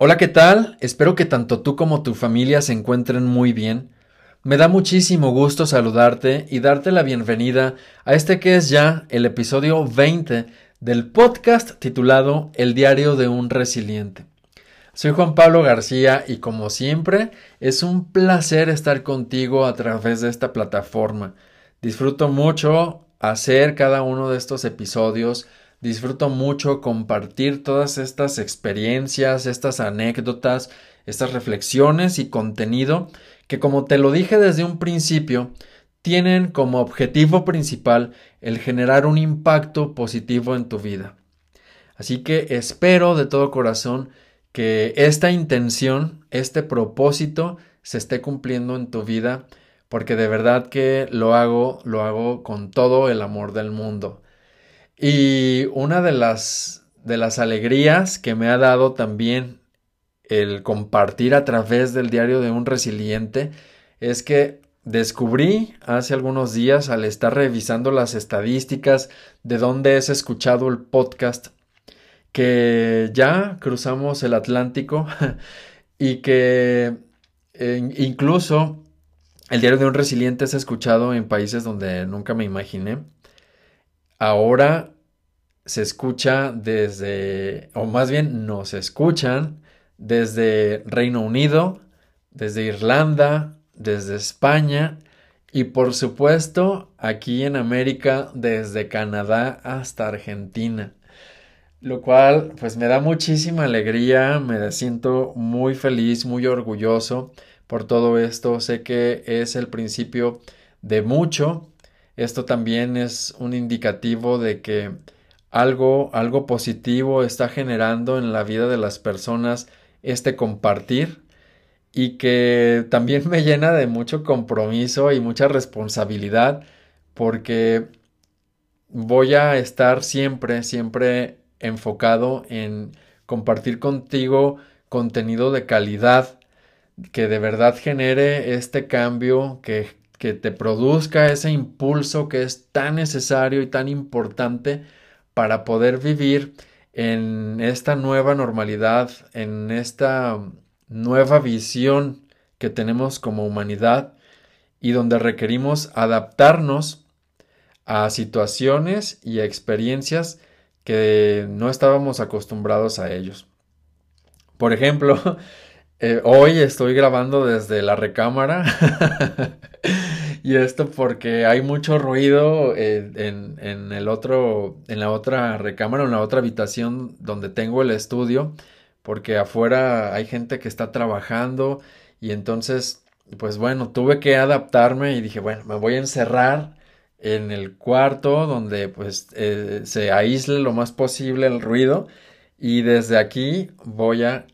Hola, ¿qué tal? Espero que tanto tú como tu familia se encuentren muy bien. Me da muchísimo gusto saludarte y darte la bienvenida a este que es ya el episodio 20 del podcast titulado El diario de un resiliente. Soy Juan Pablo García y como siempre es un placer estar contigo a través de esta plataforma. Disfruto mucho hacer cada uno de estos episodios Disfruto mucho compartir todas estas experiencias, estas anécdotas, estas reflexiones y contenido que como te lo dije desde un principio, tienen como objetivo principal el generar un impacto positivo en tu vida. Así que espero de todo corazón que esta intención, este propósito se esté cumpliendo en tu vida, porque de verdad que lo hago, lo hago con todo el amor del mundo. Y una de las, de las alegrías que me ha dado también el compartir a través del diario de un resiliente es que descubrí hace algunos días al estar revisando las estadísticas de dónde es escuchado el podcast que ya cruzamos el Atlántico y que incluso el diario de un resiliente es escuchado en países donde nunca me imaginé ahora se escucha desde, o más bien nos escuchan desde Reino Unido, desde Irlanda, desde España y por supuesto aquí en América desde Canadá hasta Argentina. Lo cual pues me da muchísima alegría, me siento muy feliz, muy orgulloso por todo esto. Sé que es el principio de mucho esto también es un indicativo de que algo, algo positivo está generando en la vida de las personas este compartir y que también me llena de mucho compromiso y mucha responsabilidad porque voy a estar siempre, siempre enfocado en compartir contigo contenido de calidad que de verdad genere este cambio, que que te produzca ese impulso que es tan necesario y tan importante para poder vivir en esta nueva normalidad, en esta nueva visión que tenemos como humanidad y donde requerimos adaptarnos a situaciones y a experiencias que no estábamos acostumbrados a ellos. Por ejemplo, eh, hoy estoy grabando desde la recámara. Y esto porque hay mucho ruido eh, en, el otro, en la otra recámara, en la otra habitación donde tengo el estudio, porque afuera hay gente que está trabajando. Y entonces, pues bueno, tuve que adaptarme y dije, bueno, me voy a encerrar en el cuarto donde pues eh, se aísle lo más posible el ruido y desde aquí voy a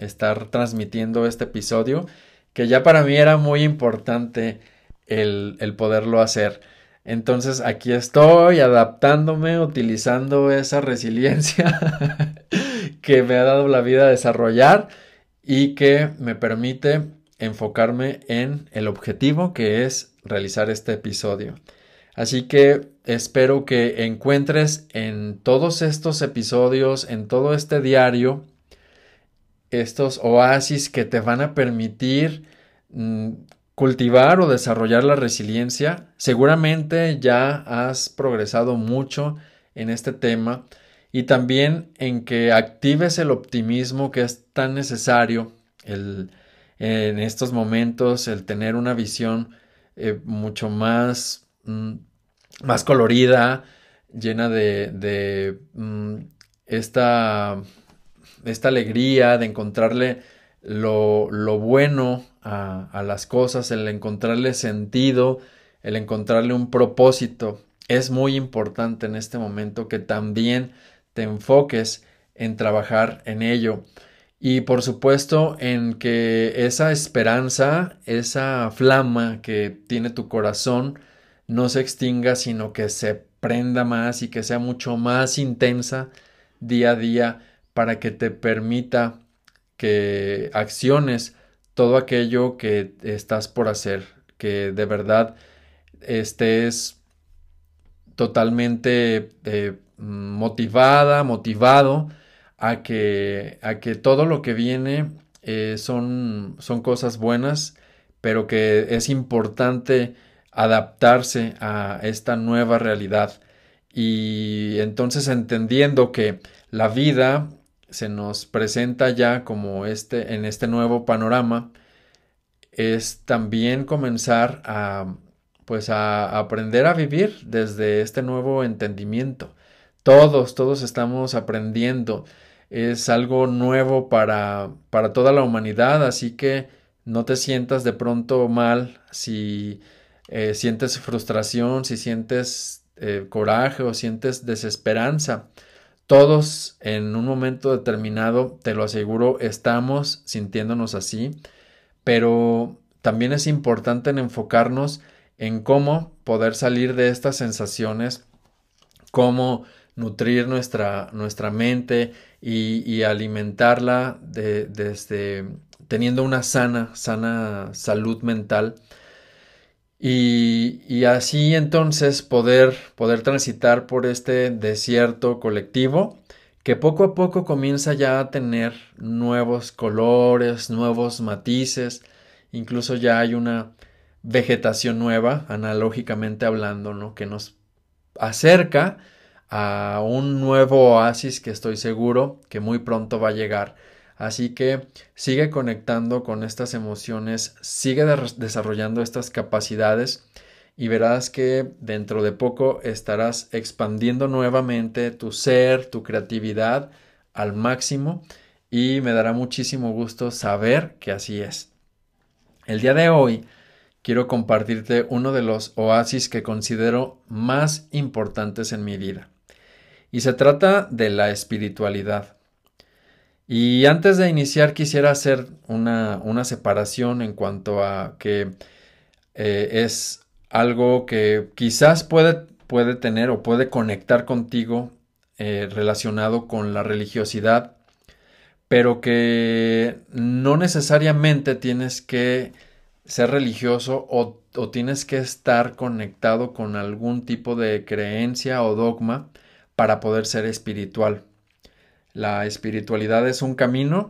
estar transmitiendo este episodio que ya para mí era muy importante el, el poderlo hacer. Entonces aquí estoy adaptándome, utilizando esa resiliencia que me ha dado la vida a desarrollar y que me permite enfocarme en el objetivo que es realizar este episodio. Así que espero que encuentres en todos estos episodios, en todo este diario, estos oasis que te van a permitir mm, cultivar o desarrollar la resiliencia. Seguramente ya has progresado mucho en este tema y también en que actives el optimismo que es tan necesario en estos momentos, el tener una visión eh, mucho más, mm, más colorida, llena de, mm, esta esta alegría de encontrarle lo, bueno a, a, las cosas, el encontrarle sentido, el encontrarle un propósito. Es muy importante en este momento que también te enfoques en trabajar en ello. Y por supuesto en que esa esperanza, esa flama que tiene tu corazón, no se extinga, sino que se prenda más y que sea mucho más intensa día a día para que te permita que acciones todo aquello que estás por hacer, que de verdad estés totalmente eh, motivada, motivado a que, a que todo lo que viene eh, son, son cosas buenas, pero que es importante adaptarse a esta nueva realidad. Y entonces entendiendo que la vida se nos presenta ya como este en este nuevo panorama es también comenzar a pues a aprender a vivir desde este nuevo entendimiento. Todos, todos estamos aprendiendo. Es algo nuevo para, para toda la humanidad, así que no te sientas de pronto mal si eh, sientes frustración, si sientes eh, coraje o sientes desesperanza. Todos en un momento determinado, te lo aseguro, estamos sintiéndonos así, pero también es importante enfocarnos en cómo poder salir de estas sensaciones, cómo nutrir nuestra, nuestra mente y, alimentarla desde teniendo una sana, sana salud mental. Y, así entonces poder, poder transitar por este desierto colectivo que poco a poco comienza ya a tener nuevos colores, nuevos matices, incluso ya hay una vegetación nueva, analógicamente hablando, ¿no? que nos acerca a un nuevo oasis que estoy seguro que muy pronto va a llegar. Así que sigue conectando con estas emociones, sigue desarrollando estas capacidades y verás que dentro de poco estarás expandiendo nuevamente tu ser, tu creatividad al máximo y me dará muchísimo gusto saber que así es. El día de hoy quiero compartirte uno de los oasis que considero más importantes en mi vida. Y se trata de la espiritualidad. Y antes de iniciar quisiera hacer una, separación en cuanto a que eh, es algo que quizás puede, puede, tener o puede conectar contigo eh, relacionado con la religiosidad, pero que no necesariamente tienes que ser religioso o, tienes que estar conectado con algún tipo de creencia o dogma para poder ser espiritual. La espiritualidad es un camino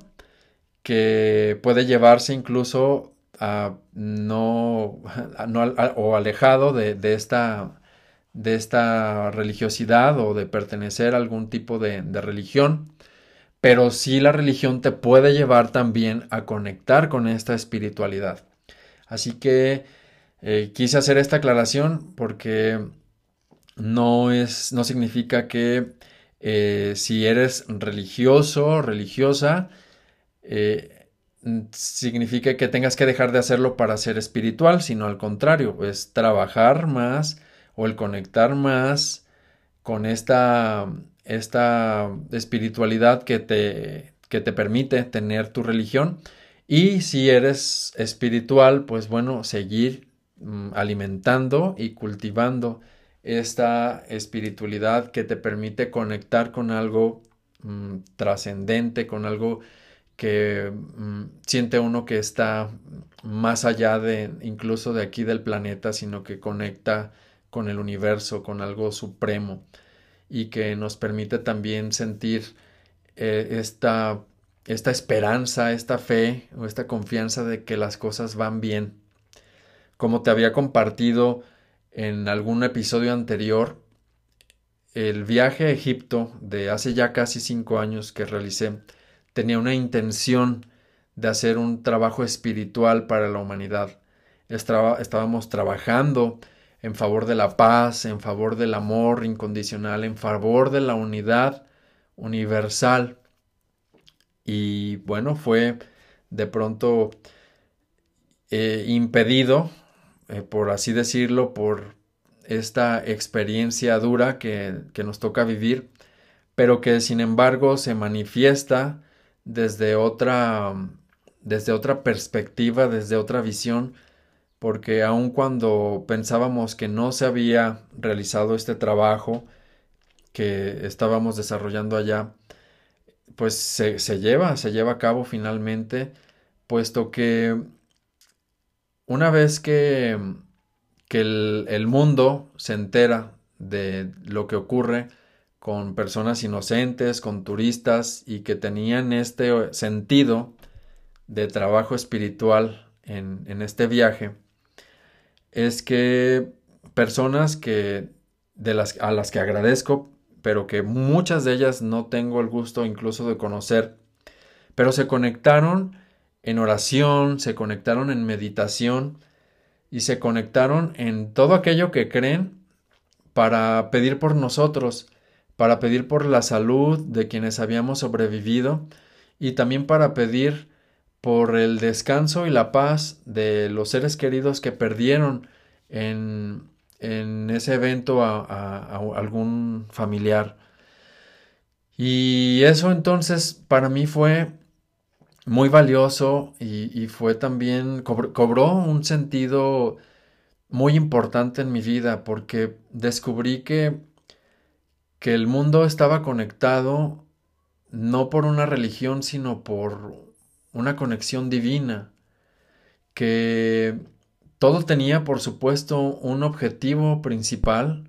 que puede llevarse incluso a no, o alejado de, esta, de, esta, religiosidad o de pertenecer a algún tipo de, de religión, pero sí la religión te puede llevar también a conectar con esta espiritualidad. Así que eh, quise hacer esta aclaración porque no es, no significa que eh, si eres religioso, religiosa, eh, significa que tengas que dejar de hacerlo para ser espiritual, sino al contrario, es trabajar más o el conectar más con esta, esta espiritualidad que te, que te permite tener tu religión. Y si eres espiritual, pues bueno, seguir mm, alimentando y cultivando esta espiritualidad que te permite conectar con algo mm, trascendente, con algo que mm, siente uno que está más allá de incluso de aquí del planeta, sino que conecta con el universo, con algo supremo y que nos permite también sentir eh, esta esta esperanza, esta fe o esta confianza de que las cosas van bien. Como te había compartido en algún episodio anterior, el viaje a Egipto de hace ya casi cinco años que realicé tenía una intención de hacer un trabajo espiritual para la humanidad. estábamos trabajando en favor de la paz, en favor del amor incondicional, en favor de la unidad universal y bueno, fue de pronto eh, impedido, eh, por así decirlo, por esta experiencia dura que, que nos toca vivir, pero que sin embargo se manifiesta desde otra, desde otra perspectiva, desde otra visión, porque aun cuando pensábamos que no se había realizado este trabajo que estábamos desarrollando allá, pues se, lleva, se lleva a cabo finalmente, puesto que una vez que, que el, mundo se entera de lo que ocurre, con personas inocentes, con turistas y que tenían este sentido de trabajo espiritual en, en este viaje, es que personas que de las, a las que agradezco, pero que muchas de ellas no tengo el gusto incluso de conocer, pero se conectaron en oración, se conectaron en meditación y se conectaron en todo aquello que creen para pedir por nosotros, para pedir por la salud de quienes habíamos sobrevivido y también para pedir por el descanso y la paz de los seres queridos que perdieron en, en ese evento a, algún familiar. Y eso entonces para mí fue muy valioso y, fue también, cobró un sentido muy importante en mi vida porque descubrí que, que el mundo estaba conectado no por una religión, sino por una conexión divina, que todo tenía, por supuesto, un objetivo principal,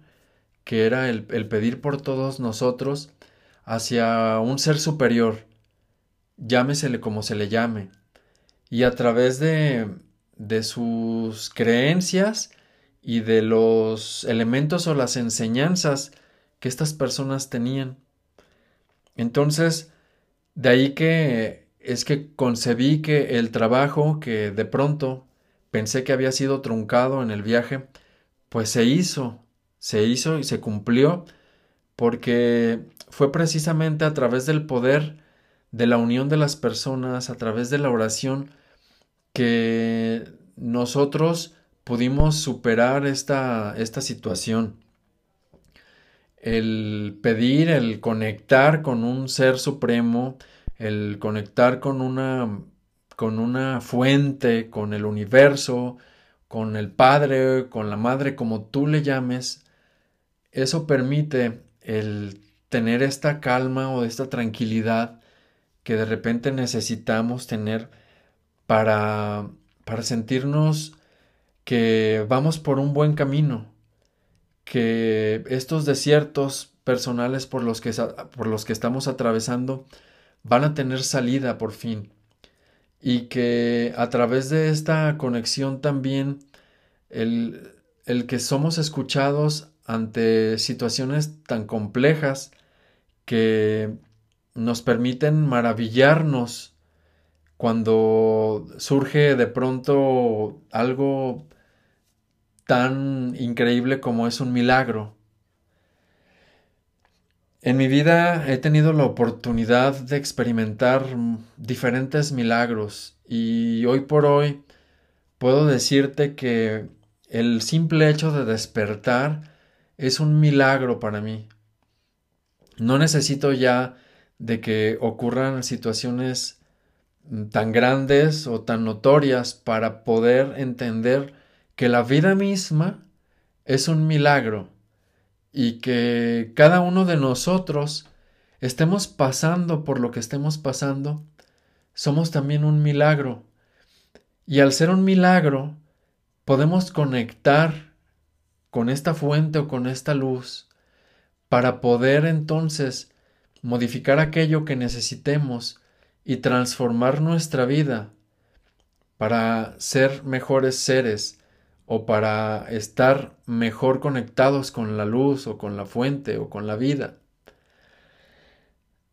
que era el, el pedir por todos nosotros hacia un ser superior, llámesele como se le llame, y a través de, de sus creencias y de los elementos o las enseñanzas que estas personas tenían. Entonces, de ahí que es que concebí que el trabajo que de pronto pensé que había sido truncado en el viaje, pues se hizo, se hizo y se cumplió, porque fue precisamente a través del poder de la unión de las personas, a través de la oración, que nosotros pudimos superar esta, esta situación. El pedir, el conectar con un ser supremo, el conectar con una, con una fuente, con el universo, con el Padre, con la Madre, como tú le llames, eso permite el tener esta calma o esta tranquilidad que de repente necesitamos tener para, para sentirnos que vamos por un buen camino, que estos desiertos personales por los que, por los que estamos atravesando van a tener salida por fin. Y que a través de esta conexión también el, el que somos escuchados ante situaciones tan complejas que nos permiten maravillarnos cuando surge de pronto algo tan increíble como es un milagro. En mi vida he tenido la oportunidad de experimentar diferentes milagros y hoy por hoy puedo decirte que el simple hecho de despertar es un milagro para mí. No necesito ya de que ocurran situaciones tan grandes o tan notorias para poder entender que la vida misma es un milagro y que cada uno de nosotros estemos pasando por lo que estemos pasando, somos también un milagro. Y al ser un milagro, podemos conectar con esta fuente o con esta luz para poder entonces modificar aquello que necesitemos y transformar nuestra vida para ser mejores seres o para estar mejor conectados con la luz o con la fuente o con la vida.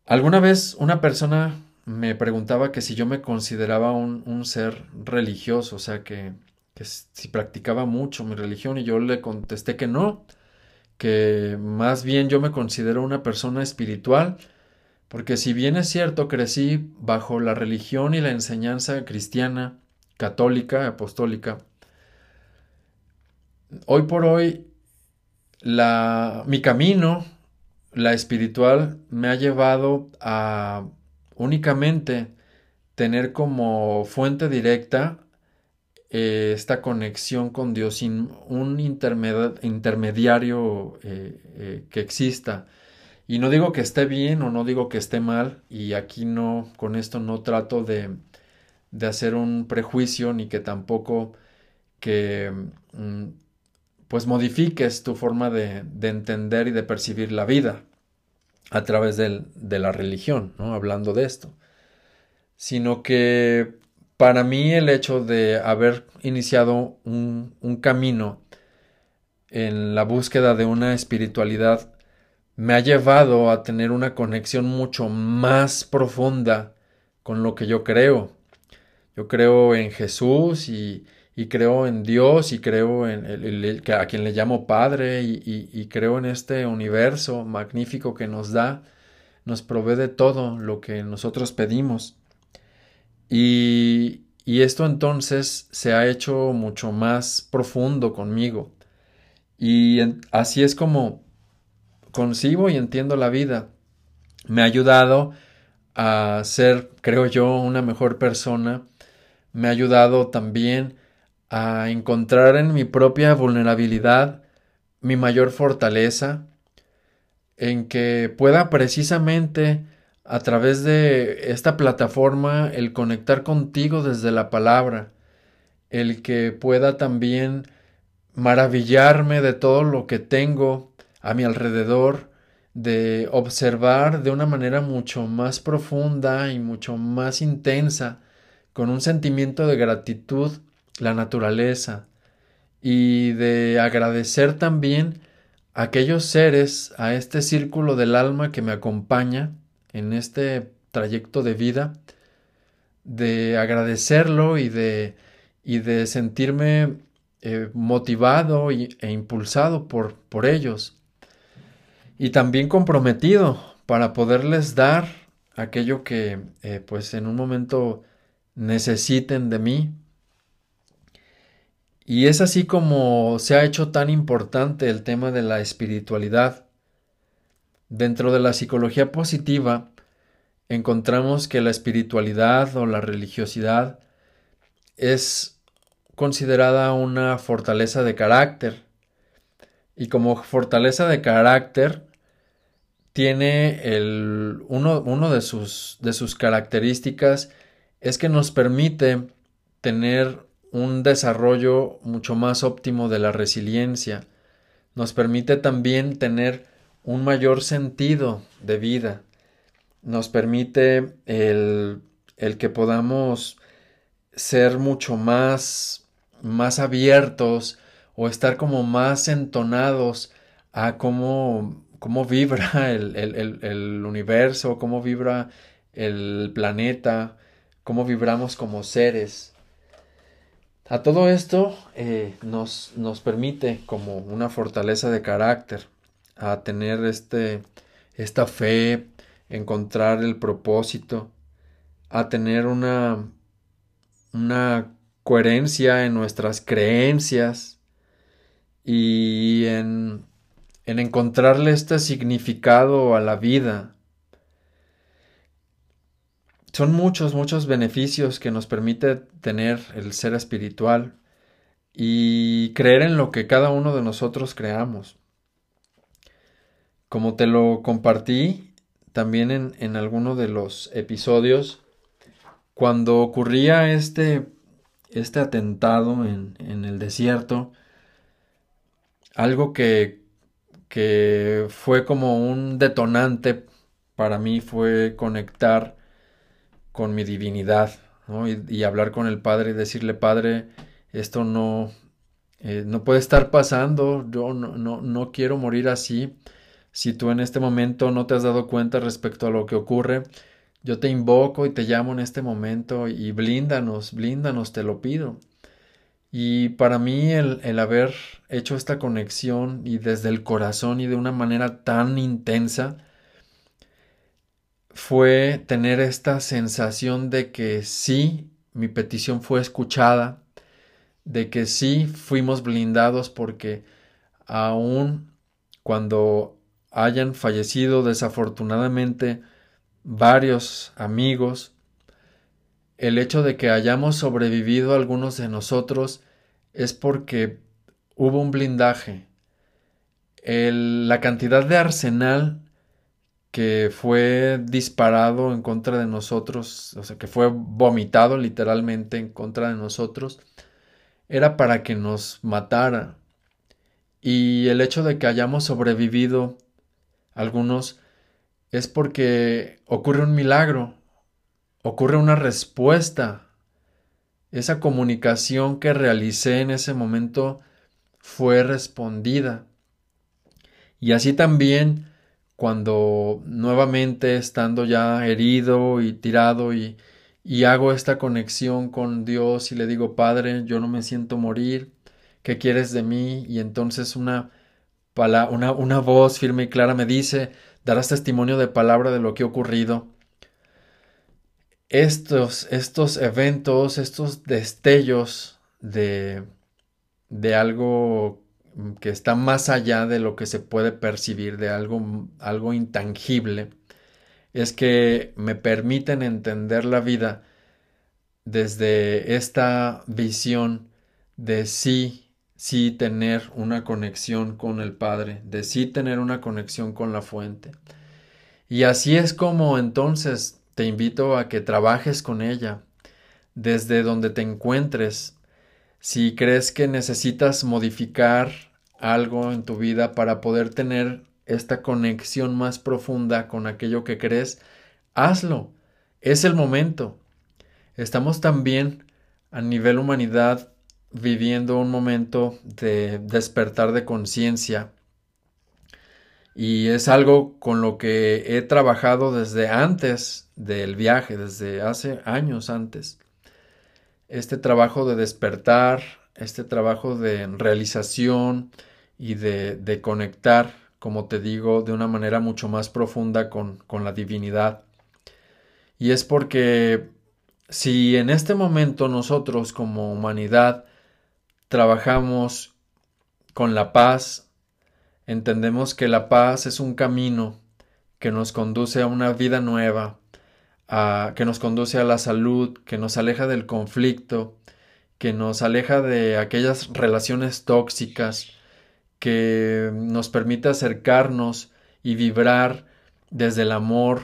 Alguna vez una persona me preguntaba que si yo me consideraba un, ser religioso, o sea, que, que si practicaba mucho mi religión y yo le contesté que no, que más bien yo me considero una persona espiritual, porque si bien es cierto crecí bajo la religión y la enseñanza cristiana, católica, apostólica, hoy por hoy la, mi camino, la espiritual, me ha llevado a únicamente tener como fuente directa eh, esta conexión con Dios sin un intermediario eh, eh, que exista. Y no digo que esté bien o no digo que esté mal, y aquí no, con esto no trato de, de hacer un prejuicio ni que tampoco que mm, pues modifiques tu forma de, de entender y de percibir la vida. a través de la religión, ¿no? hablando de esto, sino que para mí el hecho de haber iniciado un, camino en la búsqueda de una espiritualidad me ha llevado a tener una conexión mucho más profunda con lo que yo creo. Yo creo en Jesús y, creo en Dios y creo en el, a quien le llamo Padre y, creo en este universo magnífico que nos da, nos provee de todo lo que nosotros pedimos. Y, y esto entonces se ha hecho mucho más profundo conmigo. Y así es como concibo y entiendo la vida. Me ha ayudado a ser, creo yo, una mejor persona. Me ha ayudado también a encontrar en mi propia vulnerabilidad mi mayor fortaleza, en que pueda precisamente a través de esta plataforma el conectar contigo desde la palabra, el que pueda también maravillarme de todo lo que tengo a mi alrededor, de observar de una manera mucho más profunda y mucho más intensa, con un sentimiento de gratitud, la naturaleza, y de agradecer también a aquellos seres, a este círculo del alma que me acompaña en este trayecto de vida, de agradecerlo y de, y de sentirme eh, motivado e impulsado por, por ellos y también comprometido para poderles dar aquello que eh, pues en un momento necesiten de mí. Y es así como se ha hecho tan importante el tema de la espiritualidad. Dentro de la psicología positiva encontramos que la espiritualidad o la religiosidad es considerada una fortaleza de carácter. Y como fortaleza de carácter tiene el, uno, uno de, sus, de sus características es que nos permite tener un desarrollo mucho más óptimo de la resiliencia. Nos permite también tener un mayor sentido de vida. Nos permite el, el que podamos ser mucho más, más abiertos o estar como más entonados a cómo cómo vibra el, universo, cómo vibra el planeta, cómo vibramos como seres. A todo esto eh, nos, nos, permite como una fortaleza de carácter, a tener este, esta fe, encontrar el propósito, a tener una, una coherencia en nuestras creencias y en en encontrarle este significado a la vida. Son muchos, muchos beneficios que nos permite tener el ser espiritual y creer en lo que cada uno de nosotros creamos. Como te lo compartí también en, en alguno de los episodios, cuando ocurría este, este atentado en, en el desierto, algo que que fue como un detonante para mí fue conectar con mi divinidad y, hablar con el Padre y decirle, Padre, esto no, eh, no puede estar pasando, yo no, no, no quiero morir así. Si tú en este momento no te has dado cuenta respecto a lo que ocurre, yo te invoco y te llamo en este momento y blíndanos, blíndanos, te lo pido. Y para mí el, el, haber hecho esta conexión y desde el corazón y de una manera tan intensa fue tener esta sensación de que sí, mi petición fue escuchada, de que sí fuimos blindados porque aun cuando hayan fallecido desafortunadamente varios amigos, el hecho de que hayamos sobrevivido algunos de nosotros es porque hubo un blindaje. la cantidad de arsenal que fue disparado en contra de nosotros, o sea, que fue vomitado literalmente en contra de nosotros, era para que nos matara. Y el hecho de que hayamos sobrevivido algunos es porque ocurre un milagro, ocurre una respuesta. Esa comunicación que realicé en ese momento fue respondida. Y así también cuando nuevamente estando ya herido y tirado y, y hago esta conexión con Dios y le digo, Padre, yo no me siento morir, ¿qué quieres de mí? Y entonces una, una, una voz firme y clara me dice, darás testimonio de palabra de lo que ha ocurrido. Estos, estos eventos, estos destellos de, de algo que está más allá de lo que se puede percibir, de algo, algo intangible, es que me permiten entender la vida desde esta visión de sí, sí tener una conexión con el Padre, de sí tener una conexión con la fuente. Y así es como entonces te invito a que trabajes con ella, desde donde te encuentres, si crees que necesitas modificar algo en tu vida para poder tener esta conexión más profunda con aquello que crees, hazlo. Es el momento. Estamos también a nivel humanidad viviendo un momento de despertar de conciencia y es algo con lo que he trabajado desde antes del viaje, desde hace años antes. Este trabajo de despertar, este trabajo de realización, y de, conectar, como te digo, de una manera mucho más profunda con, con la divinidad. Y es porque si en este momento nosotros como humanidad trabajamos con la paz, entendemos que la paz es un camino que nos conduce a una vida nueva, que nos conduce a la salud, que nos aleja del conflicto, que nos aleja de aquellas relaciones tóxicas, que nos permite acercarnos y vibrar desde el amor,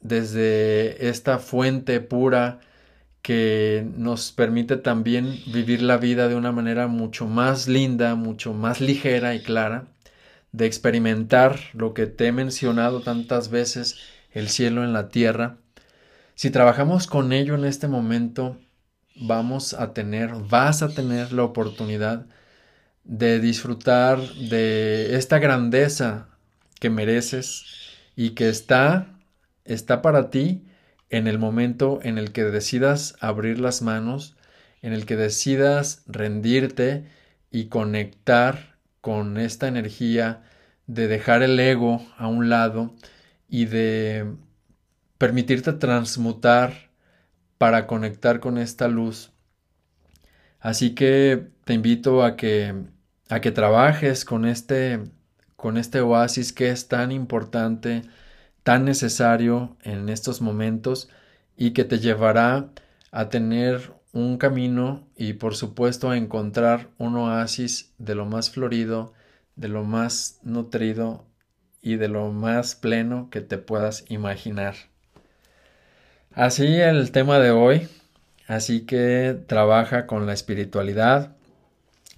desde esta fuente pura que nos permite también vivir la vida de una manera mucho más linda, mucho más ligera y clara, de experimentar lo que te he mencionado tantas veces, el cielo en la tierra. Si trabajamos con ello en este momento, vamos a tener, vas a tener la oportunidad de disfrutar de esta grandeza que mereces y que está está para ti en el momento en el que decidas abrir las manos, en el que decidas rendirte y conectar con esta energía de dejar el ego a un lado y de permitirte transmutar para conectar con esta luz. Así que te invito a que a que trabajes con este, con este oasis que es tan importante, tan necesario en estos momentos y que te llevará a tener un camino y por supuesto a encontrar un oasis de lo más florido, de lo más nutrido y de lo más pleno que te puedas imaginar. Así el tema de hoy, así que trabaja con la espiritualidad,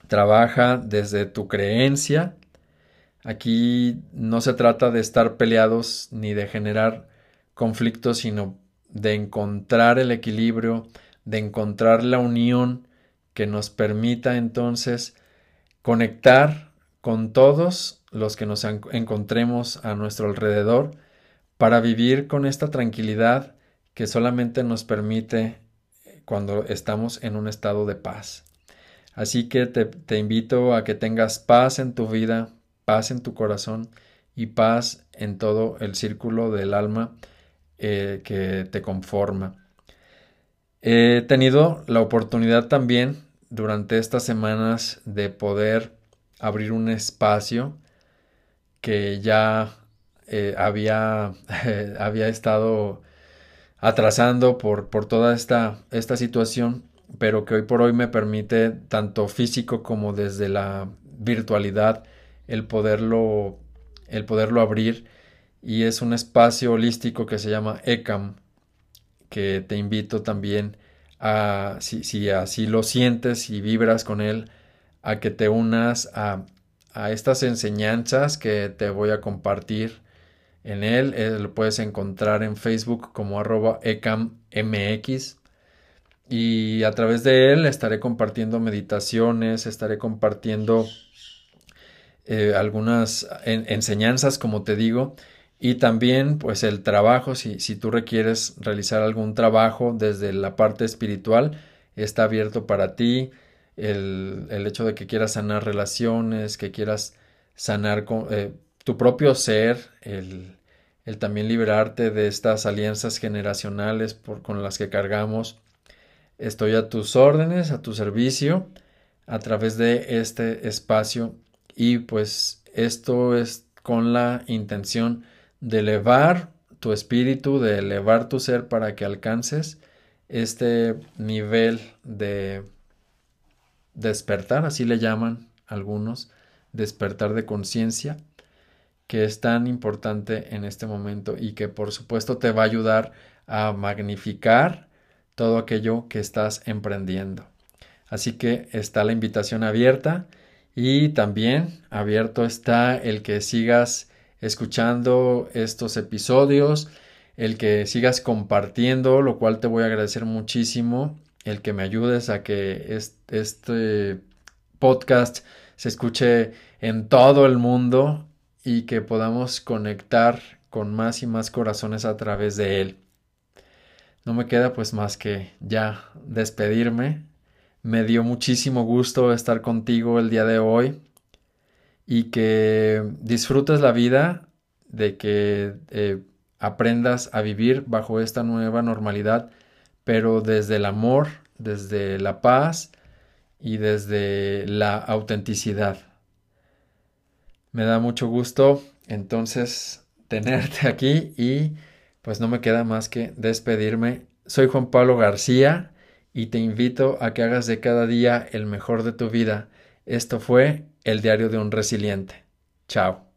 trabaja desde tu creencia. Aquí no se trata de estar peleados ni de generar conflictos, sino de encontrar el equilibrio, de encontrar la unión que nos permita entonces conectar con todos los que nos encontremos a nuestro alrededor para vivir con esta tranquilidad que solamente nos permite cuando estamos en un estado de paz. Así que te, invito a que tengas paz en tu vida, paz en tu corazón y paz en todo el círculo del alma eh, que te conforma. He tenido la oportunidad también durante estas semanas de poder abrir un espacio que ya eh, había, había estado atrasando por, por toda esta, esta situación pero que hoy por hoy me permite tanto físico como desde la virtualidad el poderlo, el poderlo abrir y es un espacio holístico que se llama ECAM que te invito también a, si, si así lo sientes y vibras con él, a que te unas a, a estas enseñanzas que te voy a compartir en él. Eh, lo puedes encontrar en Facebook como arroba ecammx. Y a través de él estaré compartiendo meditaciones, estaré compartiendo eh, algunas enseñanzas, como te digo, y también pues el trabajo, si, si tú requieres realizar algún trabajo desde la parte espiritual, está abierto para ti. El, el hecho de que quieras sanar relaciones, que quieras sanar con, eh, tu propio ser, el, el, también liberarte de estas alianzas generacionales por, con las que cargamos. Estoy a tus órdenes, a tu servicio, a través de este espacio y pues esto es con la intención de elevar tu espíritu, de elevar tu ser para que alcances este nivel de despertar, así le llaman algunos, despertar de conciencia, que es tan importante en este momento y que por supuesto te va a ayudar a magnificar todo aquello que estás emprendiendo. Así que está la invitación abierta y también abierto está el que sigas escuchando estos episodios, el que sigas compartiendo, lo cual te voy a agradecer muchísimo, el que me ayudes a que este podcast se escuche en todo el mundo y que podamos conectar con más y más corazones a través de él. No me queda pues más que ya despedirme. Me dio muchísimo gusto estar contigo el día de hoy y que disfrutes la vida, de que eh, aprendas a vivir bajo esta nueva normalidad, pero desde el amor, desde la paz y desde la autenticidad. Me da mucho gusto entonces tenerte aquí y pues no me queda más que despedirme. Soy Juan Pablo García y te invito a que hagas de cada día el mejor de tu vida. Esto fue el diario de un resiliente. Chao.